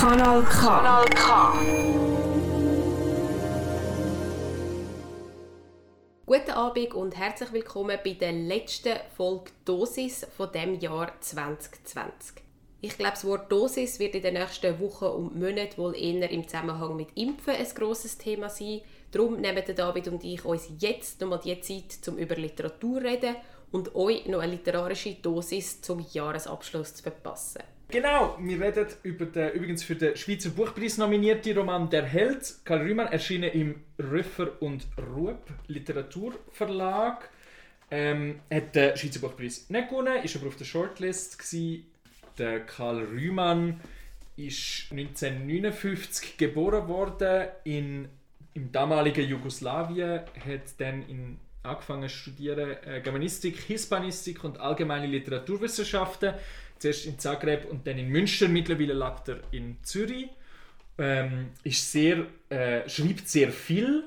Kanal K. Kanal K. Guten Abend und herzlich willkommen bei der letzten Folge Dosis von dem Jahr 2020. Ich glaube, das Wort Dosis wird in den nächsten Wochen und Monaten wohl eher im Zusammenhang mit Impfen ein grosses Thema sein. Darum nehmen David und ich uns jetzt nochmal die Zeit, um über Literatur zu reden und euch noch eine literarische Dosis zum Jahresabschluss zu verpassen. Genau, wir reden über den übrigens für den Schweizer Buchpreis nominierten Roman Der Held, Karl Rühmann, erschienen im Rüffer und Rupp Literaturverlag. Ähm, hat den Schweizer Buchpreis nicht gewonnen, ist aber auf der Shortlist. Gewesen. Der Karl Rühmann ist 1959 geboren worden in, im damaligen Jugoslawien, hat dann in angefangen zu studieren äh, Germanistik, Hispanistik und allgemeine Literaturwissenschaften zuerst in Zagreb und dann in Münster. Mittlerweile lebt er in Zürich. Ähm, ist sehr, äh, schreibt sehr viel,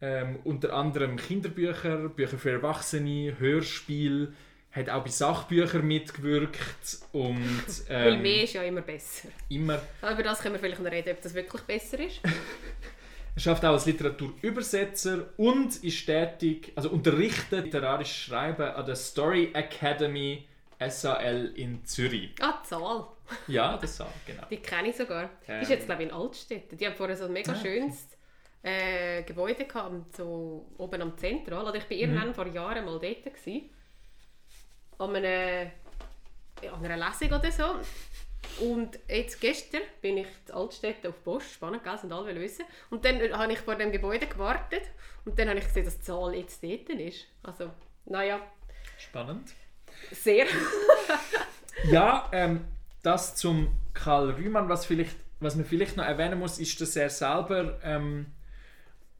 ähm, unter anderem Kinderbücher, Bücher für Erwachsene, Hörspiel, hat auch bei Sachbüchern mitgewirkt und ähm, Weil mehr ist ja immer besser. Immer. Aber über das können wir vielleicht noch reden, ob das wirklich besser ist. er schafft auch als Literaturübersetzer und ist tätig, also unterrichtet literarisches Schreiben an der Story Academy SAL in Zürich. Ah, Zahl. Ja, das Zahl, genau. Die kenne ich sogar. Ähm. Ist jetzt, glaube ich, in Altstädten. Die haben vorher so ein mega ah, schönes äh, Gebäude gehabt, so oben am Zentral. Oder ich war irgendwann mhm. vor Jahren mal dort. Gewesen, an, einer, an einer Lesung oder so. Und jetzt gestern bin ich in Altstädten auf Post, spannend, gell, sind alle wissen. Und dann habe ich vor dem Gebäude gewartet und dann habe ich gesehen, dass die Zahl jetzt dort ist. Also, naja. Spannend. Sehr. ja, ähm, das zum Karl Rühmann, was, vielleicht, was man vielleicht noch erwähnen muss, ist, dass er selber ähm,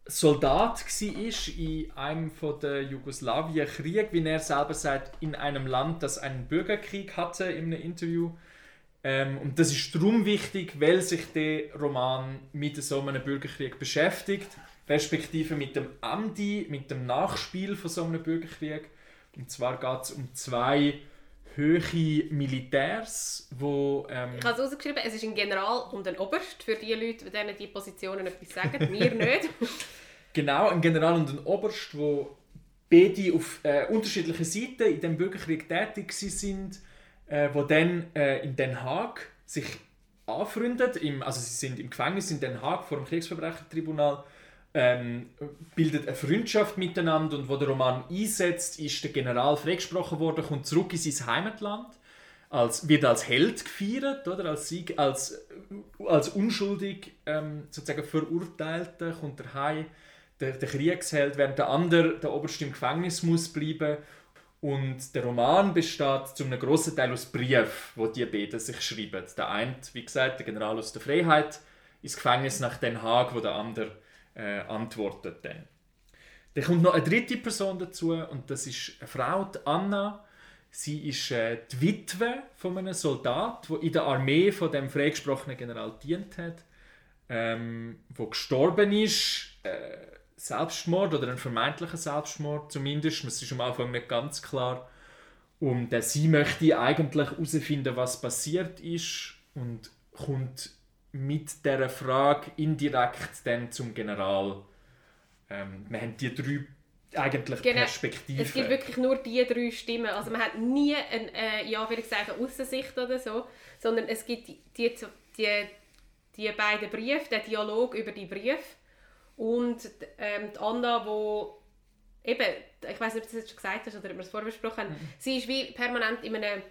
Soldat war in einem der Jugoslawien-Krieg, wie er selber sagt, in einem Land, das einen Bürgerkrieg hatte, in einem Interview. Ähm, und das ist darum wichtig, weil sich der Roman mit so einem Bürgerkrieg beschäftigt, respektive mit dem Andi, mit dem Nachspiel von so einem Bürgerkrieg. Und zwar geht es um zwei höhere Militärs, wo... Ähm ich habe es ausgeschrieben, es ist ein General und ein Oberst, für die Leute, denen die Positionen etwas sagen, mir nicht. genau, ein General und ein Oberst, wo beide auf äh, unterschiedlichen Seiten in dem Bürgerkrieg tätig sind, äh, wo dann äh, in Den Haag sich anfreundet, im, also sie sind im Gefängnis in Den Haag vor dem Kriegsverbrechertribunal ähm, bildet eine Freundschaft miteinander und wo der Roman einsetzt, ist der General freigesprochen worden, kommt zurück in sein Heimatland, als, wird als Held gefeiert, oder? als Sieg, als, als unschuldig ähm, sozusagen Verurteilter, kommt er heim, der, der Kriegsheld, während der andere, der Oberste im Gefängnis muss bleiben und der Roman besteht zu einem grossen Teil aus Briefen, wo die beiden sich schreiben. Der eine, wie gesagt, der General aus der Freiheit, ins Gefängnis nach Den Haag, wo der andere äh, antwortet dann. Dann kommt noch eine dritte Person dazu und das ist eine Frau, die Anna. Sie ist äh, die Witwe von einem Soldat, der in der Armee von dem freigesprochenen General dient hat, ähm, wo gestorben ist. Äh, Selbstmord oder ein vermeintlicher Selbstmord zumindest. Es ist am Anfang nicht ganz klar. Und äh, sie möchte eigentlich herausfinden, was passiert ist und kommt mit dieser Frage indirekt dann zum General. Ähm, wir haben die drei eigentlich genau. Perspektiven. Es gibt wirklich nur die drei Stimmen. Also man hat nie eine, äh, ja, würde ich sagen, Aussicht oder so, sondern es gibt die, die, die, die beiden Briefe, der Dialog über die Briefe und ähm, die Anna, wo eben, ich weiß nicht, ob du das jetzt schon gesagt hast oder ob wir es vorher besprochen haben, mhm. sie ist wie permanent in einem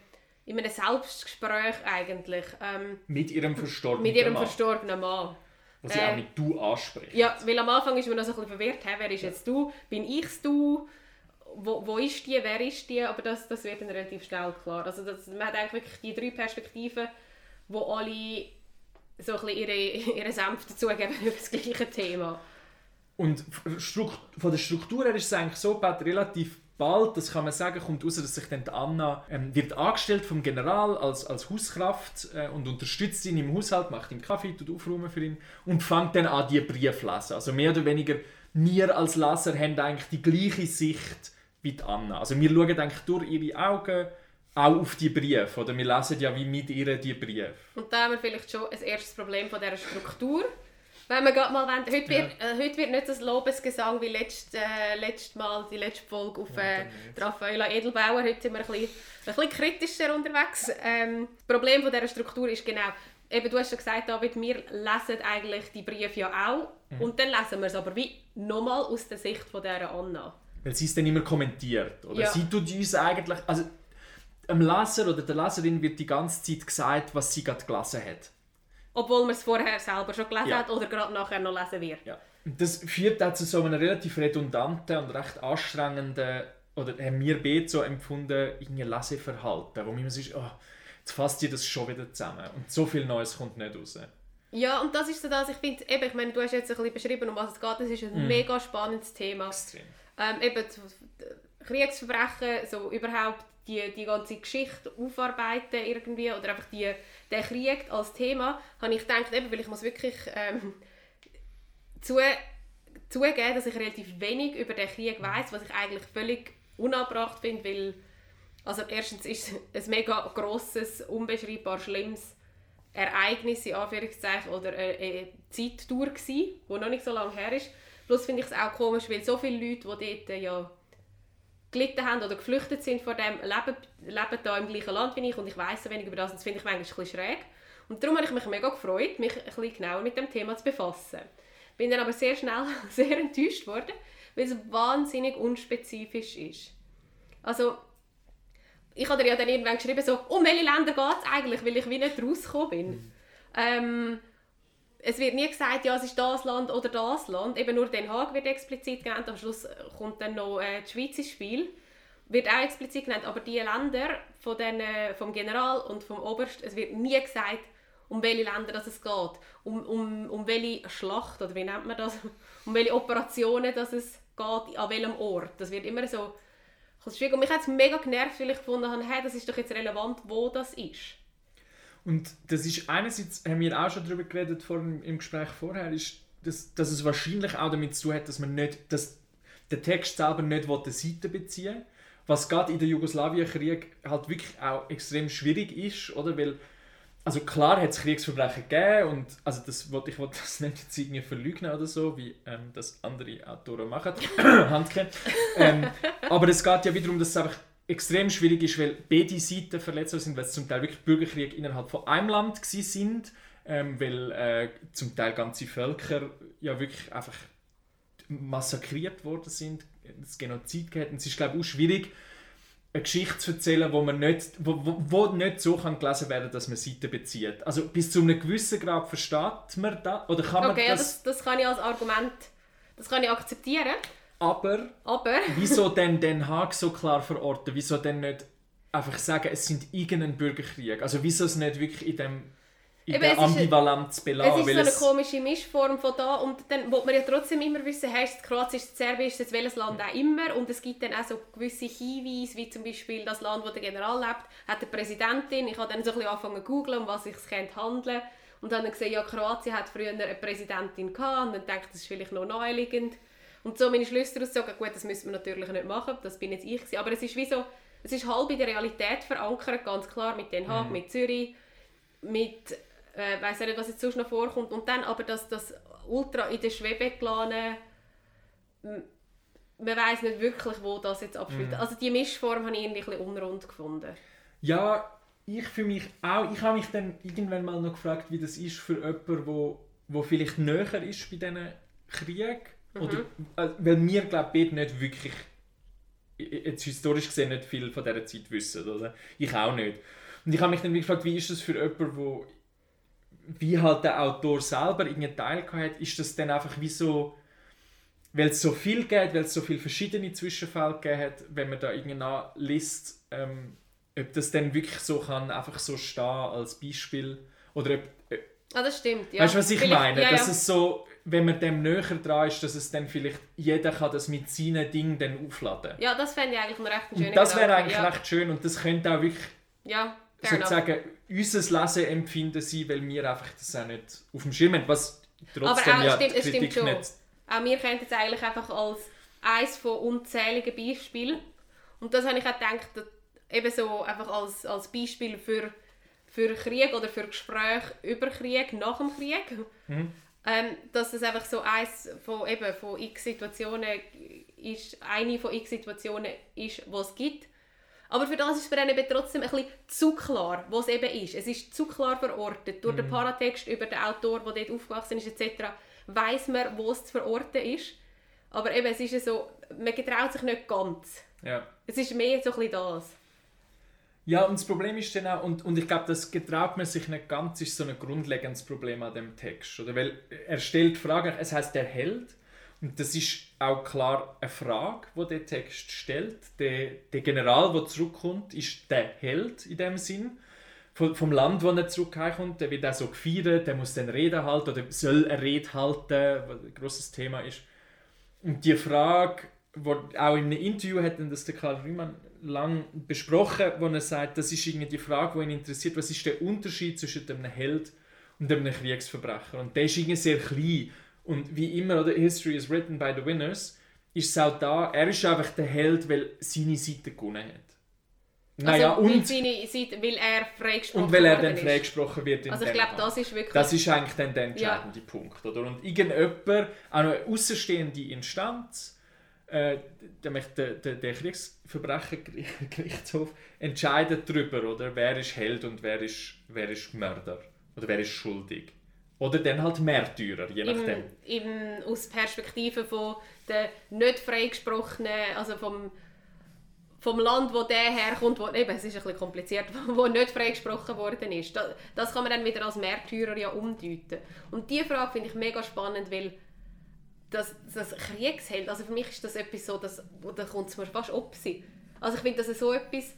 in einem Selbstgespräch eigentlich. Ähm, mit ihrem verstorbenen Mit ihrem Mann. verstorbenen Mann. Was sie äh, auch mit «du» anspricht. Ja, weil am Anfang ist man noch so ein bisschen verwirrt, hey, wer ist ja. jetzt «du», bin ich «du», wo, wo ist die, wer ist die, aber das, das wird dann relativ schnell klar. Also das, man hat eigentlich wirklich die drei Perspektiven, wo alle so ein bisschen ihre, ihre Senf dazugeben über das gleiche Thema. Und von der Struktur her ist es eigentlich so, relativ bald, das kann man sagen, kommt raus, dass sich dann Anna ähm, wird angestellt vom General als, als Hauskraft äh, und unterstützt ihn im Haushalt, macht ihm Kaffee, tut aufräumen für ihn und fängt dann an, die Briefe zu lesen. Also mehr oder weniger, wir als Leser haben eigentlich die gleiche Sicht wie die Anna. Also wir schauen eigentlich durch ihre Augen, auch auf die Briefe. Oder wir lesen ja wie mit ihr die Briefe. Und da haben wir vielleicht schon ein erstes Problem von dieser Struktur. Wenn wir gerade mal wollen, heute, wird, äh, heute wird nicht das Lobesgesang wie letzt, äh, letztes Mal, die letzte Folge auf äh, Raffaella Edelbauer. Heute sind wir ein bisschen, ein bisschen kritischer unterwegs. Ähm, das Problem von dieser Struktur ist genau, eben, du hast schon gesagt, David, wir lesen eigentlich die Briefe ja auch. Mhm. Und dann lesen wir es aber wie nochmal aus der Sicht von dieser Anna. Weil sie es dann immer kommentiert. Oder? Ja. Sie tut uns eigentlich... Also, dem Leser oder der Leserin wird die ganze Zeit gesagt, was sie gerade gelesen hat. Obwohl man es vorher selber schon gelesen ja. hat oder gerade nachher noch lesen wird. Ja. Das führt auch zu so einem relativ redundanten und recht anstrengenden, oder haben wir beide so empfunden, irgendwie Leseverhalten, wo man sagt, oh, jetzt fasst ihr das schon wieder zusammen und so viel Neues kommt nicht raus. Ja, und das ist so das, ich finde, eben, ich meine, du hast jetzt ein bisschen beschrieben, um was es geht, das ist ein mm. mega spannendes Thema. Extrem. Ähm, eben, Kriegsverbrechen, so überhaupt die, die ganze Geschichte aufarbeiten irgendwie oder einfach die, den Krieg als Thema, habe ich gedacht, eben, weil ich muss wirklich ähm, zu, zugeben, dass ich relativ wenig über den Krieg weiß, was ich eigentlich völlig unabbracht finde, weil also erstens ist es ein mega grosses, unbeschreibbar schlimmes Ereignis in Anführungszeichen oder eine, Zeittour gsi, wo noch nicht so lange her ist. Plus finde ich es auch komisch, weil so viele Leute, die dort ja gelitten haben oder geflüchtet sind vor dem, leben, leben da im gleichen Land wie ich und ich weiß so wenig über das und das finde ich manchmal ein bisschen schräg. Und darum habe ich mich mega gefreut, mich ein bisschen genauer mit dem Thema zu befassen. Bin dann aber sehr schnell sehr enttäuscht worden, weil es wahnsinnig unspezifisch ist. Also, ich habe dir ja dann irgendwann geschrieben, so, um welche Länder geht es eigentlich, weil ich wie nicht rausgekommen bin. Mhm. Ähm, es wird nie gesagt, ja, es ist das Land oder das Land. Eben nur Den Haag wird explizit genannt. Am Schluss kommt dann noch äh, die Schweiz ins Spiel. Wird auch explizit genannt. Aber die Länder von den, äh, vom General und vom Oberst, es wird nie gesagt, um welche Länder es geht. Um, um, um welche Schlacht, oder wie nennt man das? Um welche Operationen das es geht, an welchem Ort. Das wird immer so... Und mich hat es mega genervt, weil ich gefunden habe, hey, das ist doch jetzt relevant, wo das ist. Und das ist einerseits, haben wir auch schon darüber geredet vor, im Gespräch vorher, ist, dass, dass es wahrscheinlich auch damit zu hat, dass man nicht, dass der Text selber nicht eine Seite beziehen will. Was gerade in der Jugoslawienkrieg halt wirklich auch extrem schwierig ist, oder? Weil, also klar hat es Kriegsverbrechen gegeben und also das ich wollte das nicht jetzt irgendwie verleugnen oder so, wie ähm, das andere Autoren machen, Handke. Ähm, aber es geht ja wiederum, dass es einfach extrem schwierig ist, weil beide Seiten verletzt sind, weil es zum Teil wirklich Bürgerkriege innerhalb von einem Land sind, ähm, weil äh, zum Teil ganze Völker ja wirklich einfach massakriert worden sind, es Genozid gehabt. Und es ist glaube ich auch schwierig, eine Geschichte zu erzählen, wo man nicht, wo, wo, wo nicht so kann gelesen werden, dass man Seiten bezieht. Also bis zu einem gewissen Grad versteht man das oder kann man okay, das... Okay, das, das kann ich als Argument, das kann ich akzeptieren. Aber, Aber. wieso denn Den Haag so klar verorten? Wieso denn nicht einfach sagen, es sind irgendein Bürgerkrieg? Also wieso es nicht wirklich in dem in Eben, der Ambivalenz belassen? Es ist so eine komische Mischform von da und dann will man ja trotzdem immer wissen, heißt es Kroatien, ist es Serbien, ist es welches Land auch immer und es gibt dann auch so gewisse Hinweise, wie zum Beispiel das Land, wo der General lebt, hat eine Präsidentin. Ich habe dann so ein bisschen angefangen zu googeln, um was es könnte handeln und dann gesehen, ja Kroatien hat früher eine Präsidentin gehabt und dann denke das ist vielleicht noch naheliegend. Und so meine Schlüsse daraus sagen, gut, das müssen wir natürlich nicht machen, das bin jetzt ich gewesen. aber es ist wie so, es ist halb in der Realität verankert, ganz klar, mit Den Haag, mhm. mit Zürich, mit, äh, weiß nicht, was jetzt sonst noch vorkommt, und dann aber das, das ultra in der Schwebe geladen, man weiß nicht wirklich, wo das jetzt abspielt. Mhm. Also die Mischform habe ich irgendwie ein bisschen unrund gefunden. Ja, ich für mich auch. Ich habe mich dann irgendwann mal noch gefragt, wie das ist für jemanden, wo, wo vielleicht näher ist bei diesen Krieg Mhm. Oder, äh, weil wir, glaube ich, nicht wirklich, jetzt historisch gesehen, nicht viel von dieser Zeit wissen. Oder? Ich auch nicht. Und ich habe mich dann gefragt, wie ist das für jemanden, wo wie halt der Autor selber irgendeinen Teil hat, ist das dann einfach wie so, weil es so viel geht, weil es so viele verschiedene Zwischenfälle gegeben hat, wenn man da irgendeinen liest, ähm, ob das dann wirklich so kann, einfach so stehen als Beispiel oder ob, äh, Ah, das stimmt, ja. Weißt du, was ich vielleicht, meine? Ja, ja. Dass es so, wenn man dem näher dran ist, dass es dann vielleicht jeder kann das mit seinen Dingen dann aufladen. Ja, das fände ich eigentlich ein recht schön. Das wäre eigentlich ja. recht schön und das könnte auch wirklich ja, sozusagen enough. unser Leseempfinden sein, weil wir einfach das auch nicht auf dem Schirm haben, was trotzdem Aber auch, ja stimmt, es stimmt schon. Nicht. Auch wir kennen es eigentlich einfach als eines von unzähligen Beispielen und das habe ich auch gedacht, eben so einfach als, als Beispiel für, für Krieg oder für Gespräche über Krieg nach dem Krieg. Mhm. Ähm, dass es einfach so eins von, eben, von x Situationen ist, eine von x Situationen ist, die es gibt. Aber für das ist es für einen eben trotzdem ein bisschen zu klar, was es eben ist. Es ist zu klar verortet. Durch den Paratext über den Autor, der dort aufgewachsen ist, etc., weiß man, wo es zu verorten ist. Aber eben, es ist so, man getraut sich nicht ganz. Ja. Es ist mehr so ein bisschen das. Ja, und das Problem ist dann auch, und, und ich glaube, das getraut man sich nicht ganz, ist so ein grundlegendes Problem an dem Text. Oder? Weil er stellt Fragen, es heißt der Held, und das ist auch klar eine Frage, die der Text stellt. Der, der General, der zurückkommt, ist der Held in dem Sinn. Vom, Land, wo er zurückkommt, der wird auch so gefeiert, der muss dann Rede halten oder soll eine Rede halten, was ein grosses Thema ist. Und die Frage, wo auch in einem Interview hat das der Karl Riemann lang besprochen, wo er sagt, das ist irgendwie die Frage, die ihn interessiert, was ist der Unterschied zwischen einem Held und einem Kriegsverbrecher? Und der ist irgendwie sehr klein. Und wie immer, oder History is written by the winners, ist es auch da, er ist einfach der Held, weil seine Seite gewonnen hat. Naja, also, und, seine, Seite- weil er freigesprochen und weil er dann freigesprochen wird in Also ich glaube, das ist wirklich... Das ist eigentlich dann der entscheidende Punkt. Oder? Und irgendjemand, auch eine außenstehende Instanz, äh, der, der, der Kriegsverbrechergerichtshof, entscheidet darüber, oder? wer ist Held und wer ist, wer ist Mörder. Oder wer ist schuldig. Oder dann halt Märtyrer, je nachdem. Im, im, aus Perspektive von der nicht freigesprochenen, also vom, vom Land, wo der herkommt, wo, eben, es ist ein bisschen kompliziert, wo nicht freigesprochen worden ist. Das, das kann man dann wieder als Märtyrer ja umdeuten. Und diese Frage finde ich mega spannend, weil das, das Kriegsheld, also für mich ist das etwas so, dass, da kommt es mir fast ob sie. Also ich finde das so etwas,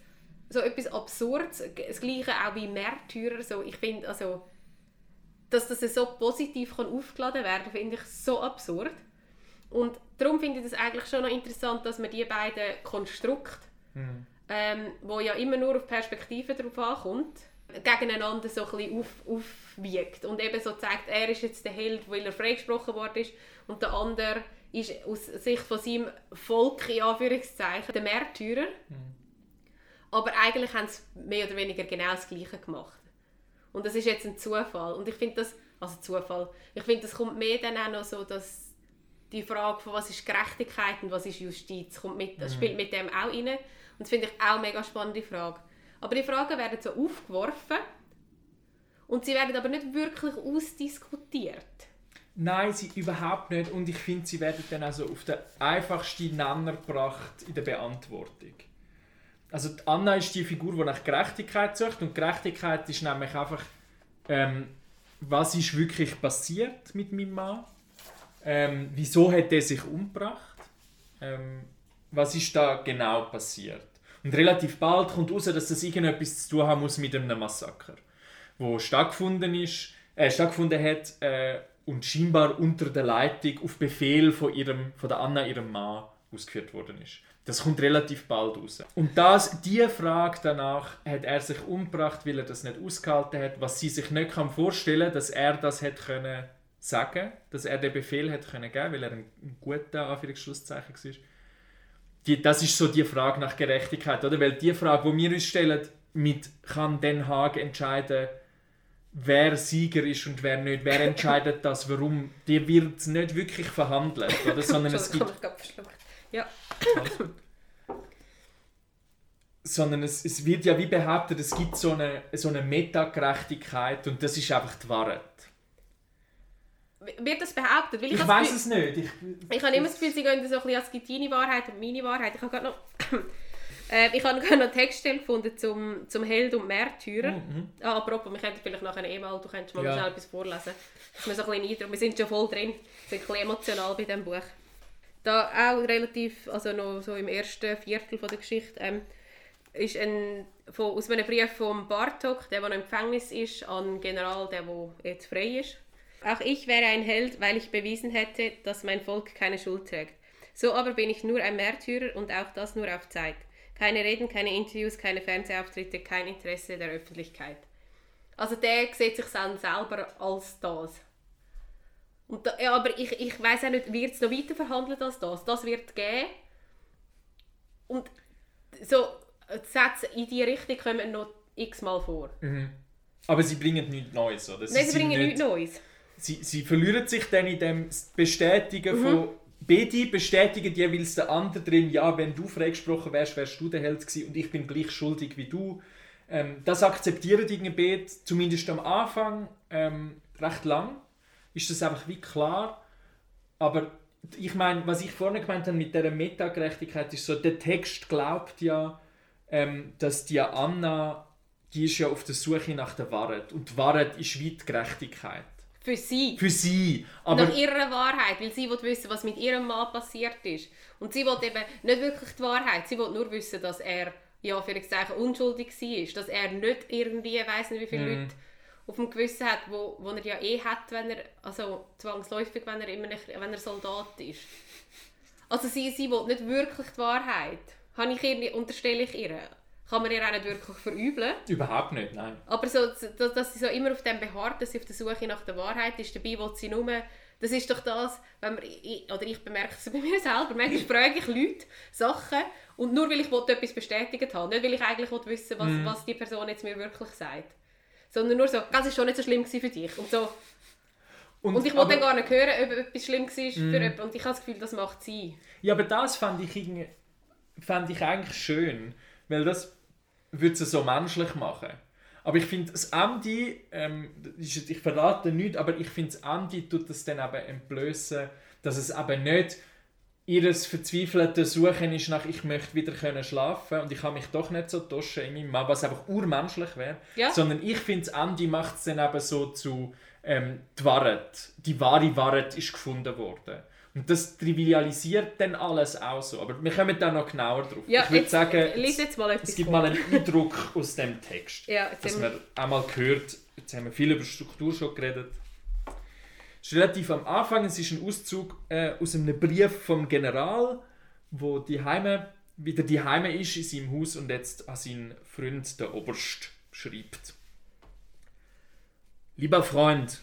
so etwas Absurdes, das Gleiche auch wie Märtyrer, so, ich finde, also dass das so positiv kann aufgeladen werden finde ich so absurd. Und darum finde ich das eigentlich schon noch interessant, dass man die beiden Konstrukte, ähm, wo ja immer nur auf Perspektiven drauf ankommt, gegeneinander so ein bisschen auf, aufwiegt. Und eben so zeigt, er ist jetzt der Held, weil er freigesprochen worden ist und der andere ist aus Sicht von seinem Volk, in Anführungszeichen, der Märtyrer. Aber eigentlich haben sie mehr oder weniger genau das Gleiche gemacht. Und das ist jetzt ein Zufall. Und ich finde das, also Zufall, ich finde, das kommt mehr dann auch noch so, dass die Frage von was ist Gerechtigkeit und was ist Justiz, kommt mit, das spielt mit dem auch rein. Und das finde ich auch eine mega spannende Frage. Aber die Fragen werden so aufgeworfen und sie werden aber nicht wirklich ausdiskutiert. Nein, sie überhaupt nicht. Und ich finde, sie werden dann also auf den einfachsten Nenner gebracht in der Beantwortung. Also die Anna ist die Figur, die nach Gerechtigkeit sucht. Und Gerechtigkeit ist nämlich einfach, ähm, was ist wirklich passiert mit meinem Mann? Ähm, wieso hat er sich umgebracht? Ähm, was ist da genau passiert? Und relativ bald kommt raus, dass das irgendetwas zu tun haben muss mit einem Massaker, wo stattgefunden ist, äh, stattgefunden hat äh, und scheinbar unter der Leitung auf Befehl von ihrem, von der Anna ihrem Mann ausgeführt worden ist. Das kommt relativ bald raus. Und das, die Frage danach, hat er sich umgebracht, weil er das nicht ausgehalten hat, was sie sich nicht kann vorstellen, dass er das hätte können sagen, dass er den Befehl hätte können geben, weil er ein, guter Anführungsschlusszeichen war. Die, das ist so die Frage nach Gerechtigkeit, oder? Weil die Frage, die wir uns stellen, mit kann Den Haag entscheiden, wer Sieger ist und wer nicht, wer entscheidet das, warum, die wird nicht wirklich verhandelt, oder? Sondern es gibt. Ja. sondern es, es wird ja wie behauptet, es gibt so eine, so eine Metagerechtigkeit und das ist einfach die Wahrheit. Wird das behauptet? Weil Ich habe weiß es nicht. Ich, Ich habe immer das Gefühl, sie gehen so ein bisschen als gibt deine Wahrheit und meine Wahrheit. Ich habe gerade noch, äh, ich habe noch eine Textstelle gefunden zum, zum Held und Märtyrer. Ah, apropos, wir könnten vielleicht nachher eh mal, du könntest mal Ja. schnell etwas vorlesen. Dass wir so ein bisschen wir sind schon voll drin, wir sind ein bisschen emotional bei diesem Buch. Da auch relativ, also noch so im ersten Viertel von der Geschichte, ähm, ist ein, von, aus einem Brief von Bartok, der, der noch im Gefängnis ist, an den General, der, der jetzt frei ist. Auch ich wäre ein Held, weil ich bewiesen hätte, dass mein Volk keine Schuld trägt. So aber bin ich nur ein Märtyrer und auch das nur auf Zeit. Keine Reden, keine Interviews, keine Fernsehauftritte, kein Interesse der Öffentlichkeit. Also der sieht sich dann selber als das. Und da, ja, aber ich, ich weiß auch nicht, wird es noch weiter verhandelt als das? Das wird gehen. Und so, die Sätze in die Richtung kommen noch x-mal vor. Mhm. Aber sie bringen nichts Neues, oder? Nein, sie bringen nicht- nichts Neues. Sie, sie verlieren sich dann in dem Bestätigen Mhm. von Beide bestätigen jeweils den anderen drin, ja, wenn du freigesprochen wärst, wärst du der Held gewesen und ich bin gleich schuldig wie du. Ähm, das akzeptieren die beide, zumindest am Anfang, ähm, recht lang. Ist das einfach wie klar. Aber ich meine, was ich vorne gemeint habe mit dieser Metagerechtigkeit, ist so, der Text glaubt ja, ähm, dass die Anna, die ist ja auf der Suche nach der Wahrheit. Und die Wahrheit ist wie die Gerechtigkeit. Für sie. Für sie. Aber nach ihrer Wahrheit, weil sie will wissen, was mit ihrem Mann passiert ist. Und sie will eben nicht wirklich die Wahrheit, sie will nur wissen, dass er ja, für Zeichen unschuldig war. Dass er nicht irgendwie, weiß nicht wie viele Mhm. Leute auf dem Gewissen hat, wo, wo er ja eh hat, wenn er, also zwangsläufig, wenn er, immer nicht, wenn er Soldat ist. Also sie, sie will nicht wirklich die Wahrheit. Habe ich ihr, unterstelle ich ihr. Kann man ihr auch nicht wirklich verübeln. überhaupt nicht, nein. Aber so, dass, sie so immer auf dem beharrt, dass sie auf der Suche nach der Wahrheit ist, dabei will sie nur, das ist doch das, wenn man, ich, oder ich bemerke es bei mir selber, manchmal frage ich Leute Sachen und nur weil ich etwas bestätigt habe, nicht weil ich eigentlich wissen was, Mhm. was die Person jetzt mir wirklich sagt. Sondern nur so, das ist schon nicht so schlimm für dich. Und, so, und ich will aber- dann gar nicht hören, ob etwas schlimm war für Mhm. jemanden. Und ich habe das Gefühl, das macht sie. Ja, aber das fand ich, fand ich eigentlich schön, weil das würde sie so menschlich machen. Aber ich finde, das Andi, ähm, ich verrate nichts, aber ich finde, das Andi tut das dann eben entblößen, dass es eben nicht ihres verzweifelte Suchen ist nach «ich möchte wieder können schlafen und ich kann mich doch nicht so tauschen in meinem Mann», was einfach urmenschlich wäre, Ja. sondern ich finde, das Andi macht es dann eben so zu ähm, «die Wahrheit, die wahre Wahrheit ist gefunden worden». Und das trivialisiert dann alles auch so. Aber wir kommen da noch genauer drauf. Ja, ich würde sagen, lies jetzt mal etwas es gibt vor. mal einen Eindruck aus dem Text. Ja, dass man einmal gehört, jetzt haben wir viel über Struktur schon geredet. Es ist relativ am Anfang, es ist ein Auszug äh, aus einem Brief vom General, wo die Heime wieder die Heime ist in seinem Haus und jetzt an seinen Freund, der Oberst, schreibt. Lieber Freund,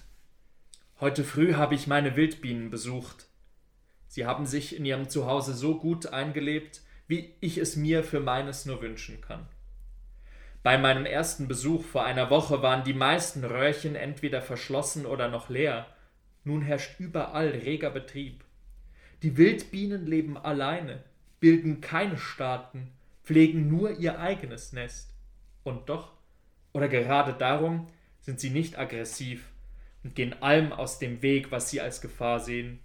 heute früh habe ich meine Wildbienen besucht. Sie haben sich in ihrem Zuhause so gut eingelebt, wie ich es mir für meines nur wünschen kann. Bei meinem ersten Besuch vor einer Woche waren die meisten Röhrchen entweder verschlossen oder noch leer. Nun herrscht überall reger Betrieb. Die Wildbienen leben alleine, bilden keine Staaten, pflegen nur ihr eigenes Nest. Und doch, oder gerade darum, sind sie nicht aggressiv und gehen allem aus dem Weg, was sie als Gefahr sehen.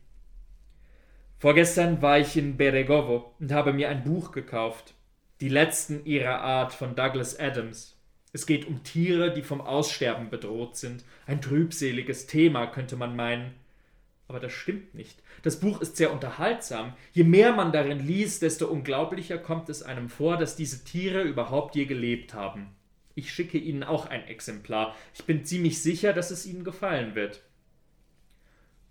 Vorgestern war ich in Beregovo und habe mir ein Buch gekauft. Die letzten ihrer Art von Douglas Adams. Es geht um Tiere, die vom Aussterben bedroht sind. Ein trübseliges Thema, könnte man meinen. Aber das stimmt nicht. Das Buch ist sehr unterhaltsam. Je mehr man darin liest, desto unglaublicher kommt es einem vor, dass diese Tiere überhaupt je gelebt haben. Ich schicke Ihnen auch ein Exemplar. Ich bin ziemlich sicher, dass es Ihnen gefallen wird.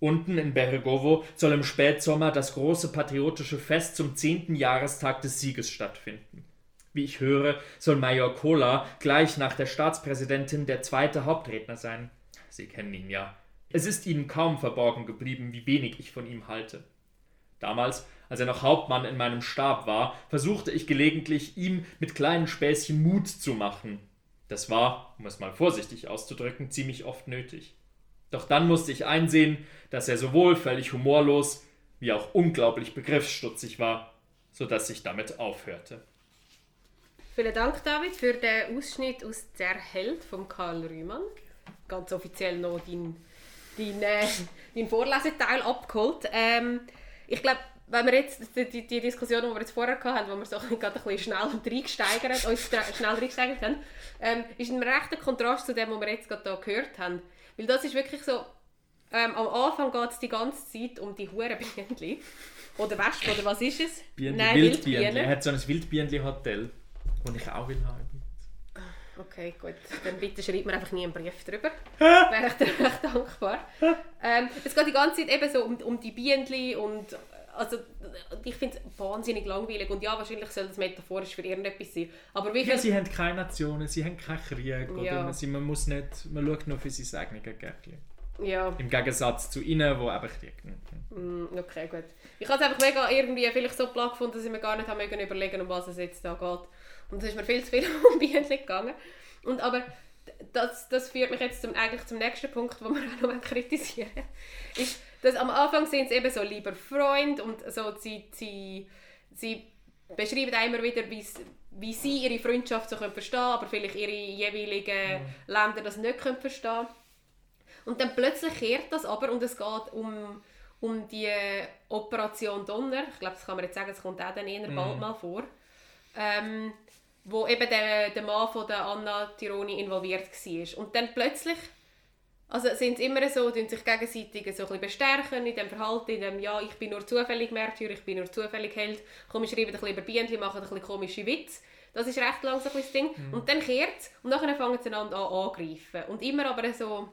Unten in Beregovo soll im Spätsommer das große patriotische Fest zum 10. Jahrestag des Sieges stattfinden. Wie ich höre, soll Major Kola gleich nach der Staatspräsidentin der zweite Hauptredner sein. Sie kennen ihn ja. Es ist Ihnen kaum verborgen geblieben, wie wenig ich von ihm halte. Damals, als er noch Hauptmann in meinem Stab war, versuchte ich gelegentlich, ihm mit kleinen Späßchen Mut zu machen. Das war, um es mal vorsichtig auszudrücken, ziemlich oft nötig. Doch dann musste ich einsehen, dass er sowohl völlig humorlos wie auch unglaublich begriffsstutzig war, so dass ich damit aufhörte. Vielen Dank, David, für den Ausschnitt aus «Der Held» von Karl Rühmann. Ganz offiziell noch dein, dein, äh, dein Vorleseteil abgeholt. Ähm, ich glaube, wenn wir jetzt die, die, Diskussion, die wir jetzt vorher hatten, wo wir so gerade ein bisschen schnell reingesteigert, uns schnell reingesteigert haben, ähm, ist ein rechter Kontrast zu dem, was wir jetzt gerade hier gehört haben. Weil das ist wirklich so, ähm, am Anfang geht es die ganze Zeit um die Hurenbienen. Oder Wespen, oder was ist es? Bienen, Nein, Wildbienen. Er hat so ein Wildbienenhotel, das ich auch will haben. Okay, gut. Dann bitte schreibt mir einfach nie einen Brief drüber. Wäre ich dir recht dankbar. Ähm, es geht die ganze Zeit eben so um, um die Bienen und also ich finde es wahnsinnig langweilig und ja, wahrscheinlich soll das metaphorisch für irgendetwas sein. Aber wie viel... Ja, sie haben keine Nationen, sie haben keinen Krieg. Oder Ja. man, sie, man, muss nicht, man schaut nur für sein eigenes Gärtchen. ja, Im Gegensatz zu ihnen, die eben Krieg mm, okay, gut. Ich habe es einfach mega irgendwie vielleicht so platt gefunden, dass ich mir gar nicht habe mögen überlegen um was es jetzt da geht. Und das ist mir viel zu viel um Bienen gegangen. Und aber das, das führt mich jetzt zum, eigentlich zum nächsten Punkt, den wir auch noch kritisieren ist, dass am Anfang sind sie eben so lieber Freund und so, sie, sie, sie beschreiben immer wieder, wie sie ihre Freundschaft so können verstehen aber vielleicht ihre jeweiligen mhm. Länder das nicht können verstehen Und dann plötzlich kehrt das aber und es geht um, um die Operation Donner. Ich glaube, das kann man jetzt sagen, es kommt auch dann eher mhm. bald mal vor. Ähm, wo eben der, der Mann von der Anna Tironi involviert war. Und dann plötzlich also sind sie immer so, tun sich gegenseitig so ein bisschen bestärken in dem Verhalten, in dem «Ja, ich bin nur zufällig Märtyrer, ich bin nur zufällig Held, komm, ich schreibe ein bisschen über Bienen, machen ein bisschen komische Witze.» Das ist recht lang so ein Ding. Mhm. Und dann kehrt es und dann fangen sie einander an angreifen. Und immer aber so, so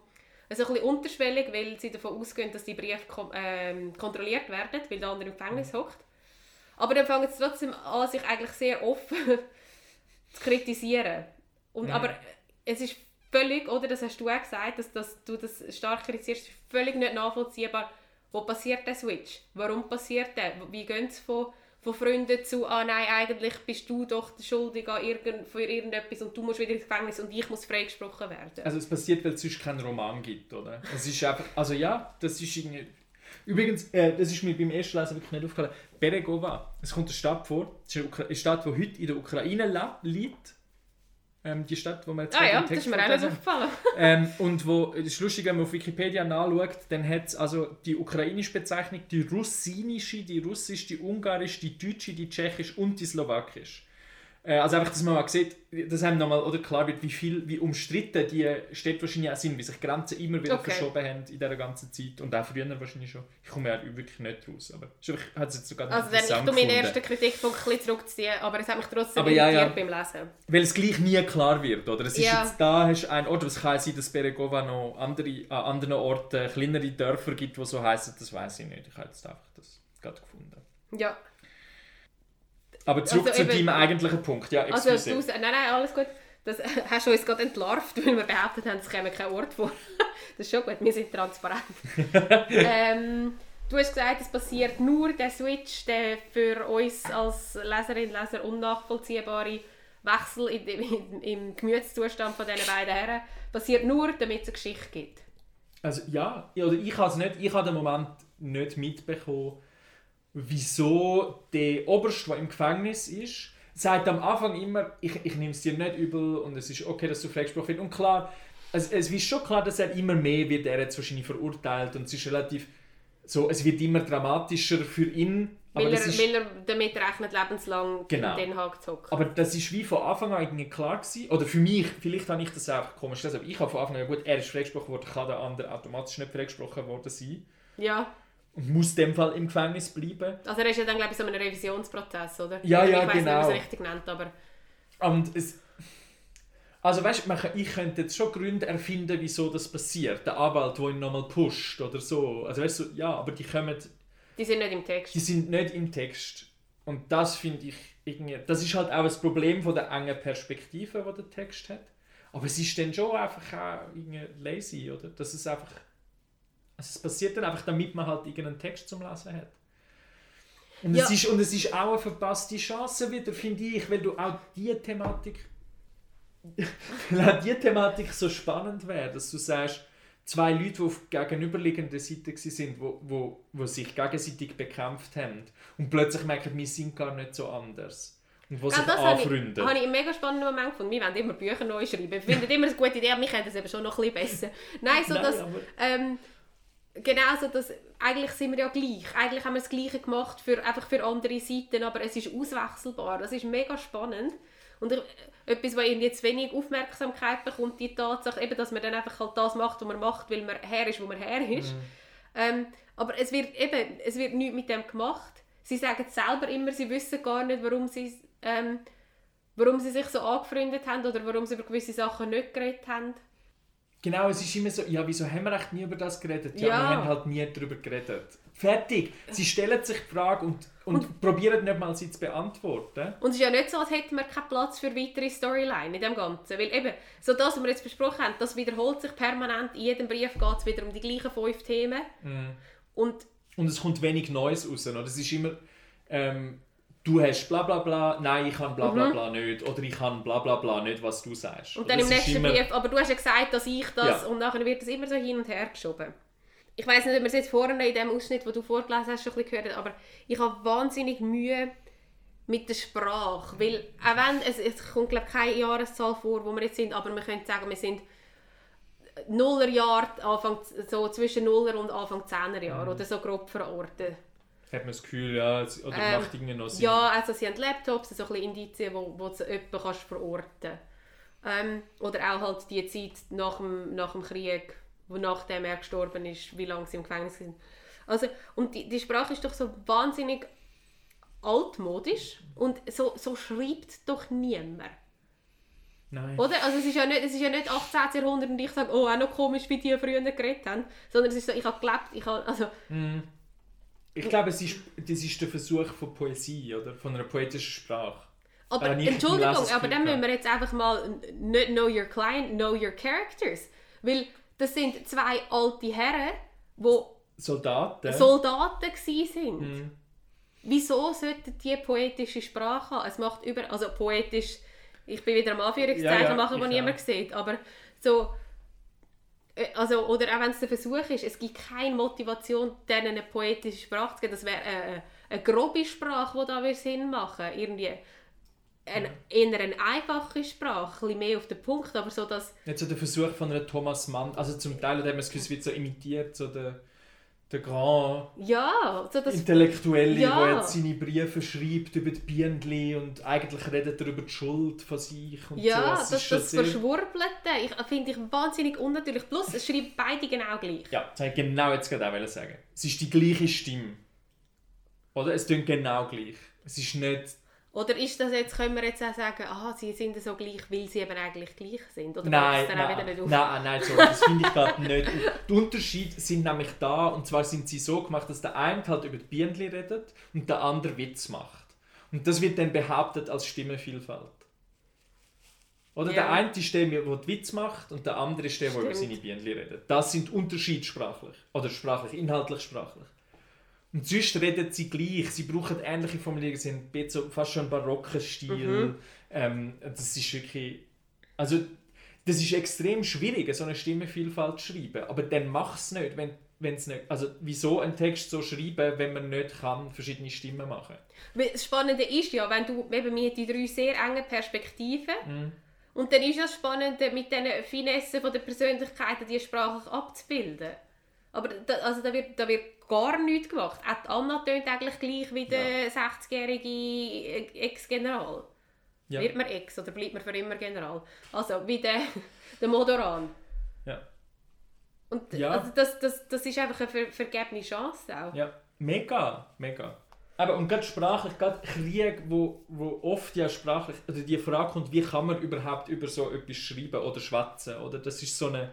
ein bisschen unterschwellig, weil sie davon ausgehen, dass die Briefe ähm, kontrolliert werden, weil der andere im Gefängnis mhm. hockt. Aber dann fangen sie trotzdem an, sich eigentlich sehr offen zu kritisieren. Und, mhm. Aber es ist völlig, oder das hast du auch gesagt, dass, dass du das stark kritisierst, völlig nicht nachvollziehbar, wo passiert der Switch? Warum passiert der? Wie gehen es von, von Freunden zu, ah nein, eigentlich bist du doch schuldig an irgend, für irgendetwas und du musst wieder ins Gefängnis und ich muss freigesprochen werden? Also es passiert, weil es sonst keinen Roman gibt, oder? Es ist einfach, also ja, das ist irgendwie... Übrigens, äh, das ist mir beim ersten Lesen wirklich nicht aufgefallen. Beregova, es kommt eine Stadt vor, es ist eine Stadt, die heute in der Ukraine liegt ähm, die Stadt, wo man jetzt ah, ja, das ist mir auch nicht aufgefallen. ähm, und wo, das ist lustig, wenn man auf Wikipedia nachschaut, dann hat es also die ukrainische Bezeichnung, die russinische, die russische, die ungarische, die deutsche, die tschechische und die slowakische. Äh, also einfach, dass man mal sieht, dass einem nochmal oder klar wird, wie viel, wie umstritten die Städte wahrscheinlich auch sind, wie sich Grenzen immer wieder okay. verschoben haben in dieser ganzen Zeit und auch früher wahrscheinlich schon. Ich komme ja wirklich nicht raus, aber hat es jetzt sogar Also dann ich tu meinen ersten Kritikpunkt ein bisschen zurückziehen, aber es hat mich trotzdem aber ja, ja. beim Lesen. Weil es gleich nie klar wird, oder? Es ist ja. jetzt da, hast ein Ort, es kann sein, dass Beregova noch andere, an anderen Orten kleinere Dörfer gibt, die so heißen, das weiß ich nicht. Ich habe jetzt einfach das gerade gefunden. Ja. Aber zurück also zu deinem eigentlichen Punkt. Ja, also du, nein, nein, alles gut. Das hast du uns gerade entlarvt, weil wir behauptet haben, es käme kein Ort vor. das ist schon gut, wir sind transparent. ähm, du hast gesagt, es passiert nur der Switch, der für uns als Leserin und Leser unnachvollziehbare Wechsel in, in, im Gemütszustand von diesen beiden Herren passiert nur, damit es eine Geschichte gibt. Also ja, oder ich habe nicht, ich habe den Moment nicht mitbekommen, wieso der Oberste, der im Gefängnis ist, sagt am Anfang immer, ich, ich nehme es dir nicht übel und es ist okay, dass du freigesprochen wirst. Und klar, es, es ist schon klar, dass er immer mehr wird, er jetzt wahrscheinlich verurteilt und es ist relativ so, es wird immer dramatischer für ihn. Weil er, ist, weil er damit rechnet, lebenslang genau. in Den Haag zu Aber das ist wie von Anfang an irgendwie klar gewesen. Oder für mich, vielleicht habe ich das auch komisch aber ich habe von Anfang an, gut, er ist freigesprochen worden, kann der andere automatisch nicht freigesprochen worden sein. Ja und muss in dem Fall im Gefängnis bleiben. Also er ist ja dann glaube ich so ein Revisionsprozess, oder? Ja, ja, ich genau. Ich weiß nicht, wie man es genau. richtig nennt, aber... Und es... Also weißt du, ich könnte jetzt schon Gründe erfinden, wieso das passiert. Der Anwalt, der ihn nochmal pusht oder so. Also weißt du, ja, aber die kommen... Die sind nicht im Text. Die sind nicht im Text. Und das finde ich irgendwie... Das ist halt auch das Problem von der engen Perspektive, die der Text hat. Aber es ist dann schon einfach auch irgendwie lazy, oder? Dass es einfach also es passiert dann einfach, damit man halt irgendeinen Text zum Lesen hat. Und, ja. es ist, und es ist auch eine verpasste Chance wieder, finde ich, weil du auch diese Thematik weil auch die Thematik so spannend wäre, dass du sagst, zwei Leute, die auf gegenüberliegender Seite sind, wo, wo, wo sich gegenseitig bekämpft haben und plötzlich merken, wir sind gar nicht so anders. Und wo ja, sich anfreunden. Das habe ich einen mega spannenden Moment gefunden. Wir wollen immer Bücher neu schreiben. Wir finden immer eine gute Idee, aber wir können das eben schon noch ein bisschen besser. Nein, so Nein, dass... Ähm, genauso, dass eigentlich sind wir ja gleich. Eigentlich haben wir das Gleiche gemacht für, einfach für andere Seiten, aber es ist auswechselbar. Das ist mega spannend. Und etwas, was jetzt wenig Aufmerksamkeit bekommt, die Tatsache, eben, dass man dann einfach halt das macht, was man macht, weil man her ist, wo man her ist. Mhm. Ähm, aber es wird eben, es wird nichts mit dem gemacht. Sie sagen selber immer, sie wissen gar nicht, warum sie, ähm, warum sie sich so angefreundet haben oder warum sie über gewisse Sachen nicht geredet haben. Genau, es ist immer so, ja, wieso haben wir echt nie über das geredet? Ja, ja. wir haben halt nie darüber geredet. Fertig. Sie stellen sich die Frage und, und, und, probieren nicht mal sie zu beantworten. Und es ist ja nicht so, als hätten wir keinen Platz für weitere Storyline in dem Ganzen. Weil eben, so das, was wir jetzt besprochen haben, das wiederholt sich permanent. In jedem Brief geht es wieder um die gleichen fünf Themen. Mm. Und, und es kommt wenig Neues raus. Oder? Es ist immer... Ähm, du hast bla bla bla, nein, ich kann bla bla bla nicht. Oder ich kann bla bla bla nicht, was du sagst. Und dann im nächsten immer- Brief, aber du hast ja gesagt, dass ich das Ja. und nachher wird das immer so hin und her geschoben. Ich weiß nicht, ob wir es jetzt vorne in dem Ausschnitt, wo du vorgelesen hast, schon ein bisschen gehört haben, aber ich habe wahnsinnig Mühe mit der Sprache, weil auch wenn, es, es kommt glaube ich keine Jahreszahl vor, wo wir jetzt sind, aber wir können sagen, wir sind Nullerjahr, Anfang, so zwischen Nuller und Anfang Zehnerjahr Mhm. oder so grob verortet. Hat man das Gefühl, ja, oder Ähm, macht irgendwie noch Sinn. Ja, also sie haben Laptops, so ein bisschen Indizien, wo, wo du jemanden kannst verorten ähm, Oder auch halt die Zeit nach dem, nach dem Krieg, wo nachdem er gestorben ist, wie lange sie im Gefängnis sind. Also, und die, die Sprache ist doch so wahnsinnig altmodisch und so, so schreibt doch niemand. Nein. Oder? Also es ist ja nicht, es ist ja nicht 18. Jahrhundert und ich sage, oh, auch noch komisch, wie die früher geredet haben. Sondern es ist so, ich habe gelebt, ich habe, also, Ich glaube, es ist, das ist der Versuch von Poesie, oder? Von einer poetischen Sprache. Aber im Entschuldigung, aber dann müssen wir jetzt einfach mal nicht know your client, know your characters. Weil das sind zwei alte Herren, die Soldaten. Soldaten sind. Mhm. Wieso sollten die poetische Sprache haben? Es macht über... Also poetisch... Ich bin wieder am Anführungszeichen Ja, ja, machen, wo niemand sieht. Aber so... äh, Also, oder auch wenn es der Versuch ist, es gibt keine Motivation, denen eine poetische Sprache zu geben. Das wäre eine, eine grobe Sprache, die da Sinn machen würde. Irgendwie eine, eher eine einfache Sprache, ein bisschen mehr auf den Punkt, aber so, dass... Jetzt so der Versuch von einer Thomas Mann, also zum Teil hat man es so imitiert, so der, der Grand Ja, so das Intellektuelle, Ja. der jetzt seine Briefe schreibt über die Bienen und eigentlich redet er über die Schuld von sich und Ja, so. Das, das sehr- Verschwurbelte ich, finde ich wahnsinnig unnatürlich. Plus, es schreiben beide genau gleich. Ja, das wollte ich genau jetzt gerade auch sagen. Es ist die gleiche Stimme. Oder? Es klingt genau gleich. Es ist nicht... Oder ist das jetzt, können wir jetzt auch sagen, aha, sie sind so gleich, weil sie eben eigentlich gleich sind? Oder Nein, dann auch wieder nein, nicht nein, auf? nein, sorry, das finde ich gerade nicht. Die Unterschiede sind nämlich da, und zwar sind sie so gemacht, dass der eine halt über die Bienen redet und der andere Witz macht. Und das wird dann behauptet als Stimmenvielfalt. Oder Ja. der eine ist der, der die Witz macht, und der andere ist der, der über seine Bienen redet. Das sind Unterschiede sprachlich. Oder sprachlich, inhaltlich sprachlich. Und sonst reden sie gleich, sie brauchen ähnliche Formulierungen, sie haben so fast schon einen barocken Stil. Mhm. Ähm, das ist wirklich... Also, das ist extrem schwierig, so eine Stimmenvielfalt zu schreiben. Aber dann mach es nicht, wenn wenn's nicht... Also, wieso einen Text so schreiben, wenn man nicht kann, verschiedene Stimmen machen Das Spannende ist ja, wenn du eben mit die drei sehr engen Perspektiven Mhm. und dann ist das Spannende, mit diesen Finessen von der Persönlichkeiten die Sprache abzubilden. Aber da, also da, wird, da wird gar nichts gemacht. Auch die Anna tönt eigentlich gleich wie der 60-jährige Ex-General. Ja. Wird man Ex oder bleibt man für immer General? Also wie der, der Modoran. Ja. Und Ja. also das, das, das ist einfach eine ver vergebene Chance auch. Ja, mega, mega. Aber und gerade sprachlich, gerade Krieg, wo, wo oft ja sprachlich, also die Frage kommt, wie kann man überhaupt über so etwas schreiben oder schwätzen, oder? Das ist so eine,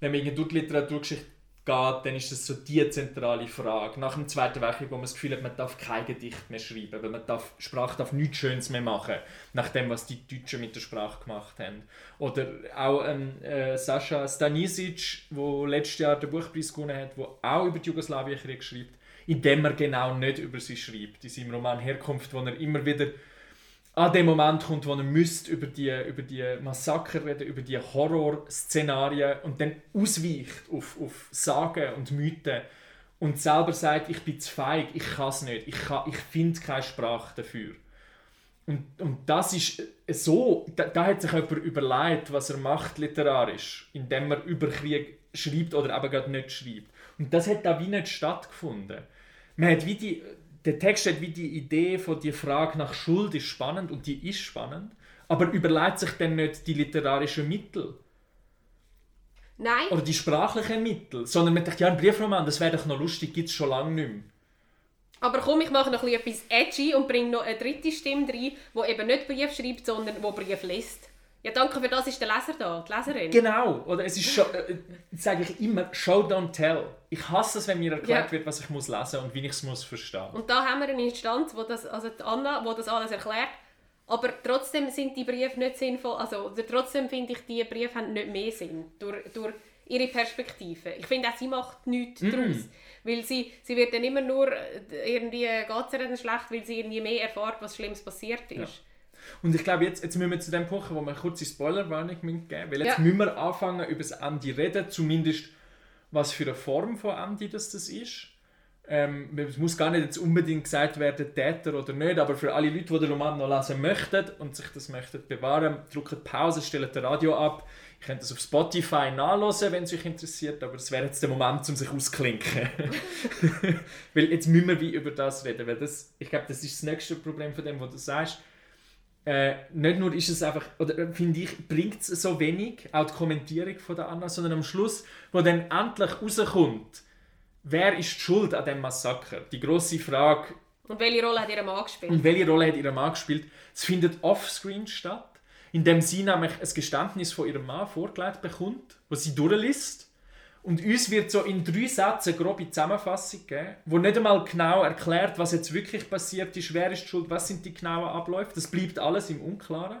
wenn man irgendwie durch die Literaturgeschichte geht, dann ist das so die zentrale Frage. Nach dem Zweiten Weltkrieg, wo man das Gefühl hat, man darf kein Gedicht mehr schreiben, weil man darf, Sprache darf nichts Schönes mehr machen, nach dem, was die Deutschen mit der Sprache gemacht haben. Oder auch ähm, äh, Sascha Stanisic, der letztes Jahr den Buchpreis gewonnen hat, der auch über die Jugoslawienkrieg schreibt, indem er genau nicht über sie schreibt. In seinem Roman Herkunft, wo er immer wieder an dem Moment kommt, wo er müsste über die, über die Massaker reden, über die Horrorszenarien und dann ausweicht auf, auf Sagen und Mythen und selber sagt, ich bin zu feig, ich kann es nicht, ich, ich finde keine Sprache dafür. Und, und das ist äh, so, da, da hat sich jemand überlegt, was er macht literarisch, indem er über Krieg schreibt oder eben gerade nicht schreibt. Und das hat da wie nicht stattgefunden. Man hat wie die, der Text hat wie die Idee von die Frage nach Schuld ist spannend und die ist spannend, aber überlegt sich dann nicht die literarischen Mittel Nein, oder die sprachlichen Mittel, sondern man denkt, ja, ein Briefroman, das wäre doch noch lustig, gibt es schon lange nicht mehr. aber komm, ich mache noch etwas edgy und bringe noch eine dritte Stimme rein, die eben nicht Brief schreibt, sondern die Brief liest. Ja, danke für das ist der Leser da, die Leserin. Genau, oder es ist schon, äh, sage ich immer, show don't tell. Ich hasse es, wenn mir erklärt Ja. wird, was ich muss lesen und wie ich es muss verstehen. Und da haben wir eine Instanz, wo das, also die Anna, wo das alles erklärt. Aber trotzdem sind die Briefe nicht sinnvoll. Also trotzdem finde ich, die Briefe haben nicht mehr Sinn. Durch, durch ihre Perspektive. Ich finde auch, sie macht nichts Mhm. daraus. Weil sie, sie wird dann immer nur, äh, irgendwie geht es ihr dann schlecht, weil sie irgendwie mehr erfährt, was Schlimmes passiert ist. Und ich glaube, jetzt, jetzt müssen wir zu dem Punkt, kommen, wo wir eine kurze Spoilerwarnung geben müssen. Weil jetzt Ja. müssen wir anfangen, über das Ende reden, zumindest was für eine Form von Ende das, das ist. Ähm, es muss gar nicht jetzt unbedingt gesagt werden, Täter oder nicht, aber für alle Leute, die den Roman noch lesen möchten und sich das möchten bewahren, drücken Pause, stellen das Radio ab. Ihr könnt das auf Spotify nachlesen, wenn es euch interessiert, aber es wäre jetzt der Moment, um sich ausklinken. weil jetzt müssen wir wie über das reden, weil das, ich glaube, das ist das nächste Problem von dem, was du sagst. Äh, nicht nur ist es einfach, oder äh, finde ich, bringt es so wenig, auch die Kommentierung von der Anna, sondern am Schluss, wo dann endlich rauskommt, wer ist die schuld an dem Massaker? Die große Frage, Und welche Rolle hat ihr Mann gespielt? und welche Rolle hat ihr Mann gespielt? Es findet offscreen statt, indem sie nämlich ein Geständnis von ihrem Mann vorgelegt bekommt, was sie durchliest. Und uns wird so in drei Sätzen eine grobe Zusammenfassung geben, wo nicht einmal genau erklärt, was jetzt wirklich passiert ist, wer ist schuld, was sind die genauen Abläufe. Das bleibt alles im Unklaren.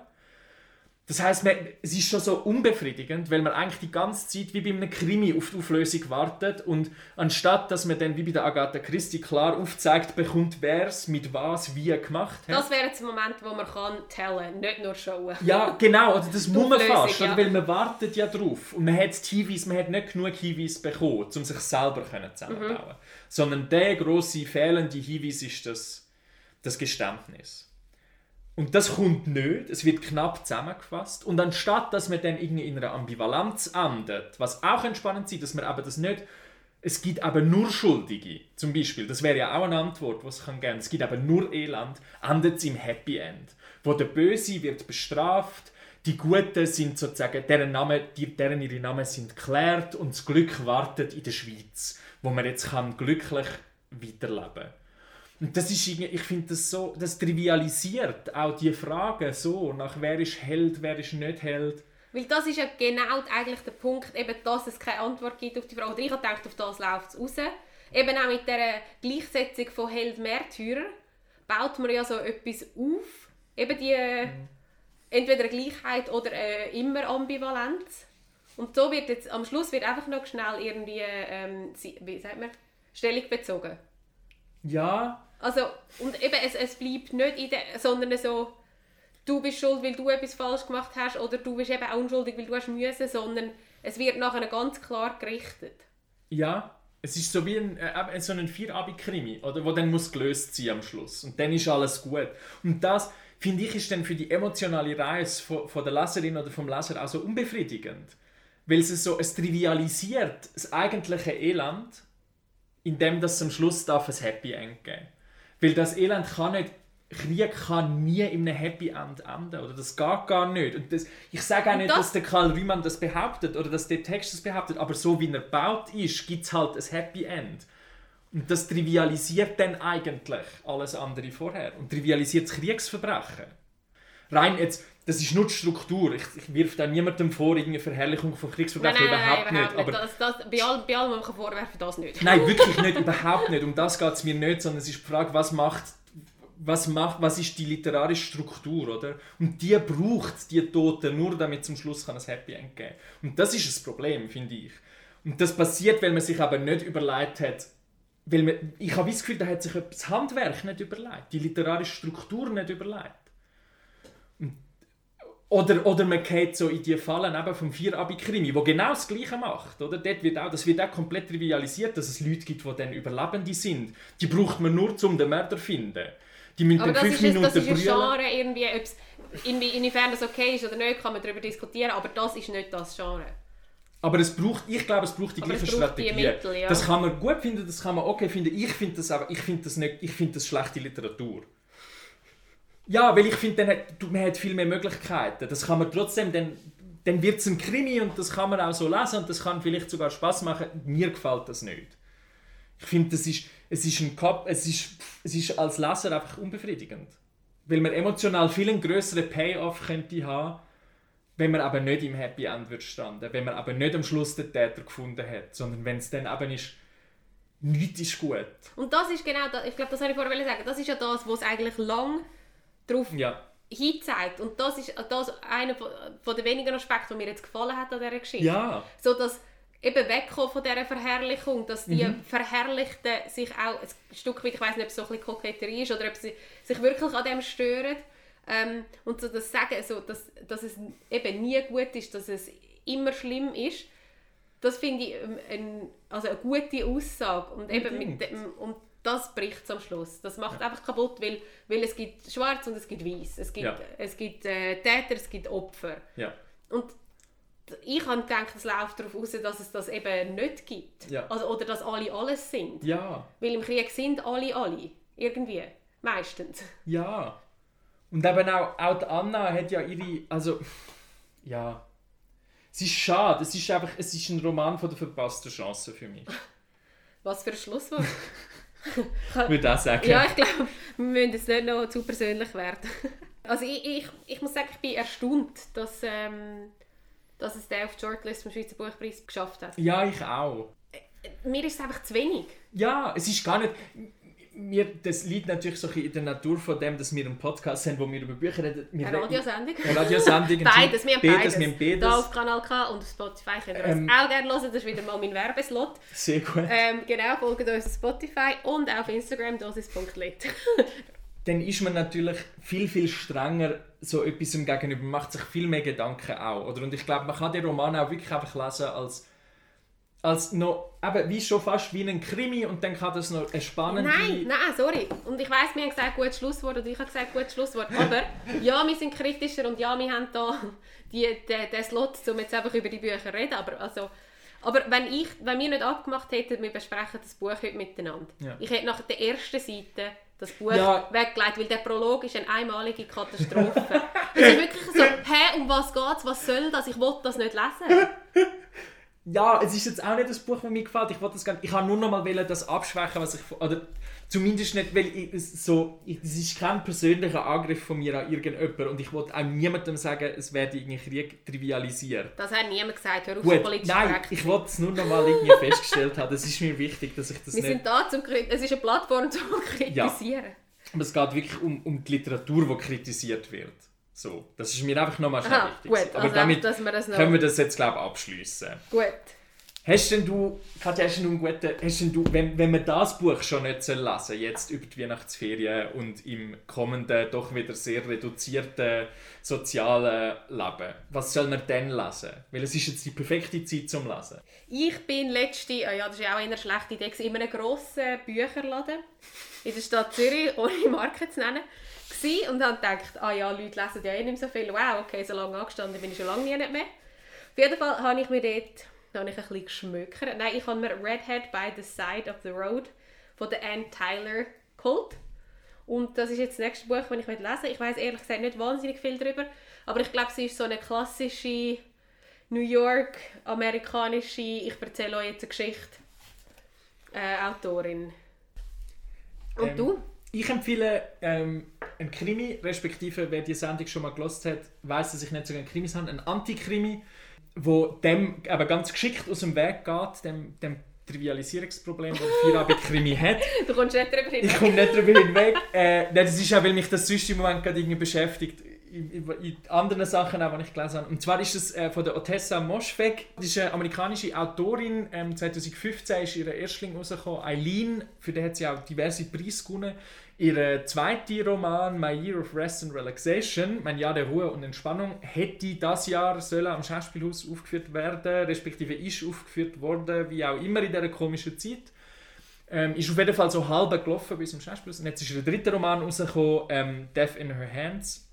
Das heißt, es ist schon so unbefriedigend, weil man eigentlich die ganze Zeit wie bei einem Krimi auf die Auflösung wartet und anstatt, dass man dann wie bei der Agatha Christie klar aufzeigt bekommt, wer es mit was wie gemacht hat. Das wäre jetzt der Moment, wo man kann tellen, nicht nur schauen. Ja, genau, oder das muss man fast, ja. weil man wartet ja drauf. Und man hat die Hinweise, man hat nicht genug Hinweise bekommen, um sich selber zusammenbauen Mhm. Sondern der grosse fehlende Hinweis ist das, das Geständnis. Und das kommt nicht, es wird knapp zusammengefasst. Und anstatt, dass man dann irgendwie in einer Ambivalenz endet, was auch entspannend sein, dass man aber das nicht es gibt aber nur Schuldige, zum Beispiel. Das wäre ja auch eine Antwort, was kann geben. Es gibt aber nur Elend, endet es im Happy End. Wo der Böse wird bestraft, die Guten sind sozusagen, deren, Name, die, deren ihre Namen sind geklärt und das Glück wartet in der Schweiz, wo man jetzt kann glücklich weiterleben Und das ist ich finde das so, das trivialisiert auch die Frage so, nach wer ist Held, wer ist nicht Held. Weil das ist ja genau eigentlich der Punkt, eben, dass es keine Antwort gibt auf die Frage. Oder ich habe gedacht, auf das läuft es raus. Eben auch mit dieser Gleichsetzung von Held-Märtyrer baut man ja so etwas auf. Eben die entweder Gleichheit oder äh, immer Ambivalenz. Und so wird jetzt, am Schluss wird einfach noch schnell irgendwie, ähm, wie sagt man, Stellung bezogen. Ja, Also, und eben, es, es bleibt nicht in der, sondern so, du bist schuld, weil du etwas falsch gemacht hast, oder du bist eben auch unschuldig, weil du hast müssen, sondern es wird nachher ganz klar gerichtet. Ja, es ist so wie ein, äh, so ein Vierabend-Krimi, oder, wo dann muss gelöst sein am Schluss. Und dann ist alles gut. Und das, finde ich, ist dann für die emotionale Reise von, von der Leserin oder vom Leser auch so unbefriedigend. Weil es so, es trivialisiert das eigentliche Elend, indem das am Schluss darf ein Happy End geben. Weil das Elend kann nicht, Krieg kann nie in einem Happy End enden. Oder das geht gar nicht. Und das, ich sage auch nicht, das- dass der Karl Riemann das behauptet oder dass der Text das behauptet, aber so wie er gebaut ist, gibt es halt ein Happy End. Und das trivialisiert dann eigentlich alles andere vorher. Und trivialisiert das Kriegsverbrechen. Rein jetzt, das ist nur die Struktur. Ich, ich wirf da niemandem vor, irgendeine Verherrlichung von Kriegsverbrechen. überhaupt, nicht. Aber Das, das, bei, allem, bei allem, was man kann vorwerfen das nicht. Nein, wirklich nicht, überhaupt nicht. Um das geht es mir nicht, sondern es ist die Frage, was macht, was macht, was ist die literarische Struktur, oder? Und die braucht die Toten nur, damit zum Schluss kann ein Happy End geben. Und das ist das Problem, finde ich. Und das passiert, weil man sich aber nicht überlegt hat, weil man, ich habe das Gefühl, da hat sich das Handwerk nicht überlegt, die literarische Struktur nicht überlegt. Oder, oder man geht so in die Fallen eben vom Vierabend-Krimi, wo genau das Gleiche macht. Oder? Dort wird auch, das wird auch komplett trivialisiert, dass es Leute gibt, die dann Überlebende sind. Die braucht man nur, um den Mörder zu finden. Die müssen Aber dann fünf ein- das Minuten ist ein. Genre, irgendwie, ob's, inwie- inwiefern das okay ist oder nicht, kann man darüber diskutieren, aber das ist nicht das Genre. Aber es braucht, ich glaube, es braucht die gleiche Strategie. Mittel, ja. Das kann man gut finden, das kann man okay finden. Ich finde das aber, ich finde das nicht, ich finde das schlechte Literatur. Ja, weil ich finde, man hat viel mehr Möglichkeiten. Das kann man trotzdem, dann, dann wird es ein Krimi und das kann man auch so lesen und das kann vielleicht sogar Spaß machen. Mir gefällt das nicht. Ich finde, das ist, es ist ein Kap, es ist, es ist als Leser einfach unbefriedigend. Weil man emotional viel einen grösseren Payoff könnte haben, wenn man aber nicht im Happy End wird stranden, wenn man aber nicht am Schluss den Täter gefunden hat, sondern wenn es dann eben ist, nichts ist gut. Und das ist genau, das, ich glaube, das wollte ich vorher sagen, das ist ja das, was es eigentlich lang darauf Ja, hinzeigt. Und das ist das einer von, den wenigen Aspekten, der mir jetzt gefallen hat an dieser Geschichte. ja, So dass eben wegkommen von dieser Verherrlichung, dass die Mhm. Verherrlichten sich auch ein Stück weit, ich weiß nicht, ob es so ein bisschen Koketterie ist oder ob sie sich wirklich an dem stören. Ähm, und so das Sagen, so, dass, dass es eben nie gut ist, dass es immer schlimm ist, das finde ich ähm, ein, also eine gute Aussage. Und eben mit und das bricht am Schluss. Das macht einfach kaputt, weil, weil es gibt Schwarz und es gibt Weiß. Es gibt, Ja. es gibt äh, Täter, es gibt Opfer. Ja. Und ich habe gedacht, es läuft darauf aus, dass es das eben nicht gibt. Ja. Also, oder dass alle alles sind. Ja. Weil im Krieg sind alle alle. Irgendwie. Meistens. Ja. Und eben auch, auch die Anna hat ja ihre. Also. Ja. Es ist schade. Es ist einfach. Es ist ein Roman von der verpassten Chance für mich. Was für ein Schlusswort. Würde auch sagen. ja, ich glaube, wir müssen jetzt nicht noch zu persönlich werden. Also ich, ich, ich muss sagen, ich bin erstaunt, dass, ähm, dass es der auf die Shortlist vom Schweizer Buchpreis geschafft hat. Ja, ich auch. Mir ist es einfach zu wenig. Ja, es ist gar nicht. Mir, das liegt natürlich so in der Natur von dem, dass wir einen Podcast haben, wo wir über Bücher reden. Wir Eine Radiosendung. Eine Radiosendung. Beides, wir haben beides. Wir haben beides. Da auf Kanal K und auf Spotify könnt ihr Ähm, uns auch gerne hören. Das ist wieder mal mein Werbeslot. Sehr gut. Ähm, genau, folgt uns auf Spotify und auf Instagram dosis.lit. dann ist man natürlich viel, viel strenger so etwas gegenüber, man macht sich viel mehr Gedanken auch. Oder? Und ich glaube, man kann den Roman auch wirklich einfach lesen als, als noch, eben, wie schon fast wie ein Krimi und dann kann das noch eine spannende... Nein, nein, sorry. Und ich weiss, wir haben gesagt, gutes Schlusswort und ich habe gesagt, gutes Schlusswort. Aber ja, wir sind kritischer und ja, wir haben da die, den, den Slot, um jetzt einfach über die Bücher zu reden. Aber, also, aber wenn, ich, wenn wir nicht abgemacht hätten, wir besprechen das Buch heute miteinander. Ja. Ich hätte nach der ersten Seite das Buch Ja. weggelegt, weil der Prolog ist eine einmalige Katastrophe. es ist wirklich so, hä, um was geht's, was soll das, ich will das nicht lesen. Ja, es ist jetzt auch nicht das Buch, das mir gefällt. Ich wollte das gar nicht, ich habe nur noch mal wollen, das abschwächen, was ich oder zumindest nicht, weil ich, es so, es ist kein persönlicher Angriff von mir an irgendjemanden und ich wollte auch niemandem sagen, es werde irgendwie Krieg trivialisiert. Das hat niemand gesagt, hör auf, Gut, politisch nein, ich wollte es nur noch mal irgendwie festgestellt haben. Das ist mir wichtig, dass ich das Wir nicht... sind da zum es ist eine Plattform zum Kritisieren. Aber es geht wirklich um, um die Literatur, die kritisiert wird. So, das ist mir einfach nochmal schnell Aha, wichtig. gut, Aber also damit dass wir das noch... können wir das jetzt, glaube ich, abschließen. Gut. Hast denn du, Katja, hast du einen guten, hast denn du, wenn, wenn man das Buch schon nicht soll lesen jetzt über die Weihnachtsferien und im kommenden, doch wieder sehr reduzierten sozialen Leben, was soll man dann lesen? Weil es ist jetzt die perfekte Zeit zum Lesen. Ich bin letzte, ah ja, das war auch eine schlechte Idee, in einem grossen Bücherladen in der Stadt Zürich, ohne Marke zu nennen, gsi und habe gedacht, ah ja, Leute lesen ja eh nicht so viel. Wow, okay, so lange angestanden bin ich schon lange nicht mehr. Auf jeden Fall habe ich mir dort habe ich ein bisschen geschmökert. Nein, ich habe mir Redhead by the Side of the Road von der Anne Tyler geholt. Und das ist jetzt das nächste Buch, das ich lesen möchte. Ich weiß ehrlich gesagt nicht wahnsinnig viel darüber, aber ich glaube, sie ist so eine klassische New York, amerikanische, ich erzähle euch jetzt eine Geschichte, äh, Autorin. Und Ähm, du? Ich empfehle ähm, einen Krimi, respektive wer die Sendung schon mal gelost hat, weiß, dass ich nicht so gerne Krimis habe. Ein Antikrimi, wo dem aber ganz geschickt aus dem Weg geht, dem, dem Trivialisierungsproblem, das Feierabend-Krimi hat. Du kommst nicht darüber hin. Ich komme nicht darüber hinweg. Äh, nein, das ist auch, weil mich das sonst im Moment gerade irgendwie beschäftigt. In, in, in anderen Sachen, auch, die ich gelesen habe. Und zwar ist es äh, von der Otessa Moschweg. Das ist eine amerikanische Autorin. Ähm, 2015 ist ihr Erstling rausgekommen, Eileen. Für den hat sie auch diverse Preise gewonnen. Ihr zweiter Roman, My Year of Rest and Relaxation, mein Jahr der Ruhe und Entspannung, hätte das Jahr sollen am Schauspielhaus aufgeführt werden, respektive ist aufgeführt worden, wie auch immer in dieser komischen Zeit. Ähm, ist auf jeden Fall so halb gelaufen bis zum Schauspielhaus. Und jetzt ist der dritte Roman rausgekommen, ähm, Death in Her Hands.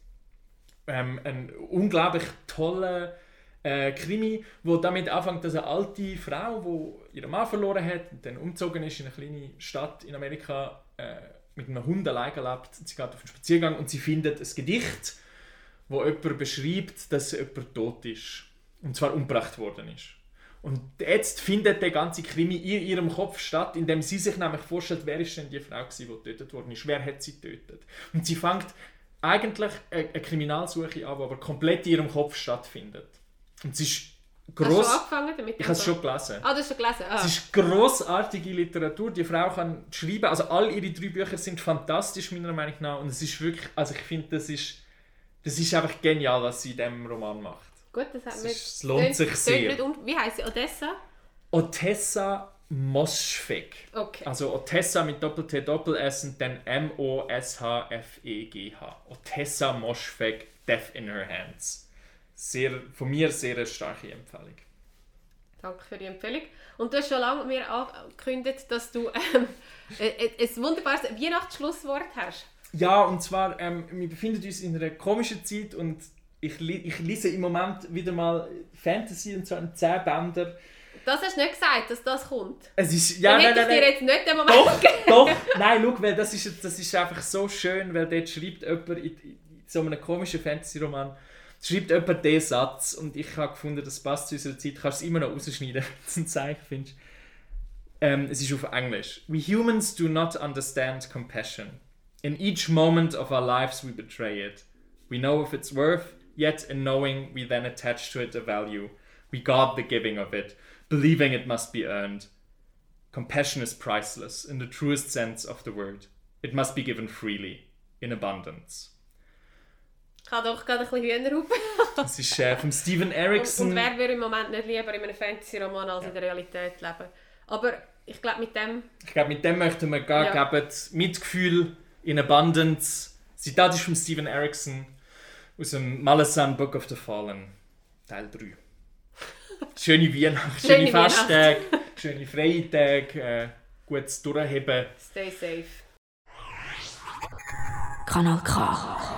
Ähm, ein unglaublich toller äh, Krimi, wo damit anfängt, dass eine alte Frau, die ihren Mann verloren hat und dann umgezogen ist in eine kleine Stadt in Amerika, äh, mit einem Hund alleine lebt. Sie geht auf einen Spaziergang und sie findet ein Gedicht, wo jemand beschreibt, dass jemand tot ist. Und zwar umgebracht worden ist. Und jetzt findet der ganze Krimi in ihrem Kopf statt, indem sie sich nämlich vorstellt, wer ist denn die Frau, gewesen, die getötet worden ist, wer hat sie getötet. Und sie fängt eigentlich eine eine Kriminalsuche an, die aber komplett in ihrem Kopf stattfindet. Und es ist Hast du gross. angefangen damit? Ich habe es schon gelesen. Ah, du hast schon gelesen? Ah. Es ist grossartige Literatur. Die Frau kann schreiben. Also all ihre drei Bücher sind fantastisch meiner Meinung nach. Und es ist wirklich, also ich finde, das ist, das ist einfach genial, was sie in diesem Roman macht. Gut, das hat mir... es lohnt Tönt- sich sehr. un- Wie heisst sie? Odessa? Otessa Moschfeg. Okay. Also Otessa mit Doppel-T, Doppel-S und dann M-O-S-H-F-E-G-H. Otessa Moschfeg, Death in Her Hands. Sehr, von mir sehr eine starke Empfehlung. Danke für die Empfehlung. Und du hast schon lange mir angekündigt, dass du ähm, ein, ein wunderbares Weihnachtsschlusswort hast. Ja, und zwar, ähm, wir befinden uns in einer komischen Zeit und ich, li ich lese im Moment wieder mal Fantasy und zwar in 10 Bänder. Das hast du nicht gesagt, dass das kommt. Es ist, ja, Dann nein, hätte ich nein, dir nein. jetzt nicht den Moment Doch, gegeben. doch, nein, schau, weil das ist, das ist einfach so schön, weil dort schreibt jemand in, in so einem komischen Fantasy-Roman, schreibt jemand diesen Satz und ich habe gefunden, das passt zu unserer Zeit, kannst du es immer noch rausschneiden, wenn du ein Zeichen findest. Ähm, es ist auf Englisch. We humans do not understand compassion. In each moment of our lives we betray it. We know of its worth, yet in knowing we then attach to it a value. We guard the giving of it, believing it must be earned. Compassion is priceless in the truest sense of the word. It must be given freely, in abundance. Ich habe doch gerade ein bisschen Hühnerhupe. Das ist äh, von Steven Und, Erickson. und wer würde im Moment nicht lieber in einem Fantasy-Roman als in der Realität leben? Aber ich glaube, mit dem Ich glaube, mit dem möchten wir gar Ja. geben. Mitgefühl in Abundance. Zitat ist von Steven Erickson aus dem Malasan Book of the Fallen, Teil 3. Schöne Weihnacht, schöne, Schöne. Festtage, schöne freie Tage, äh, gutes Durchheben. Stay safe. Kanal K.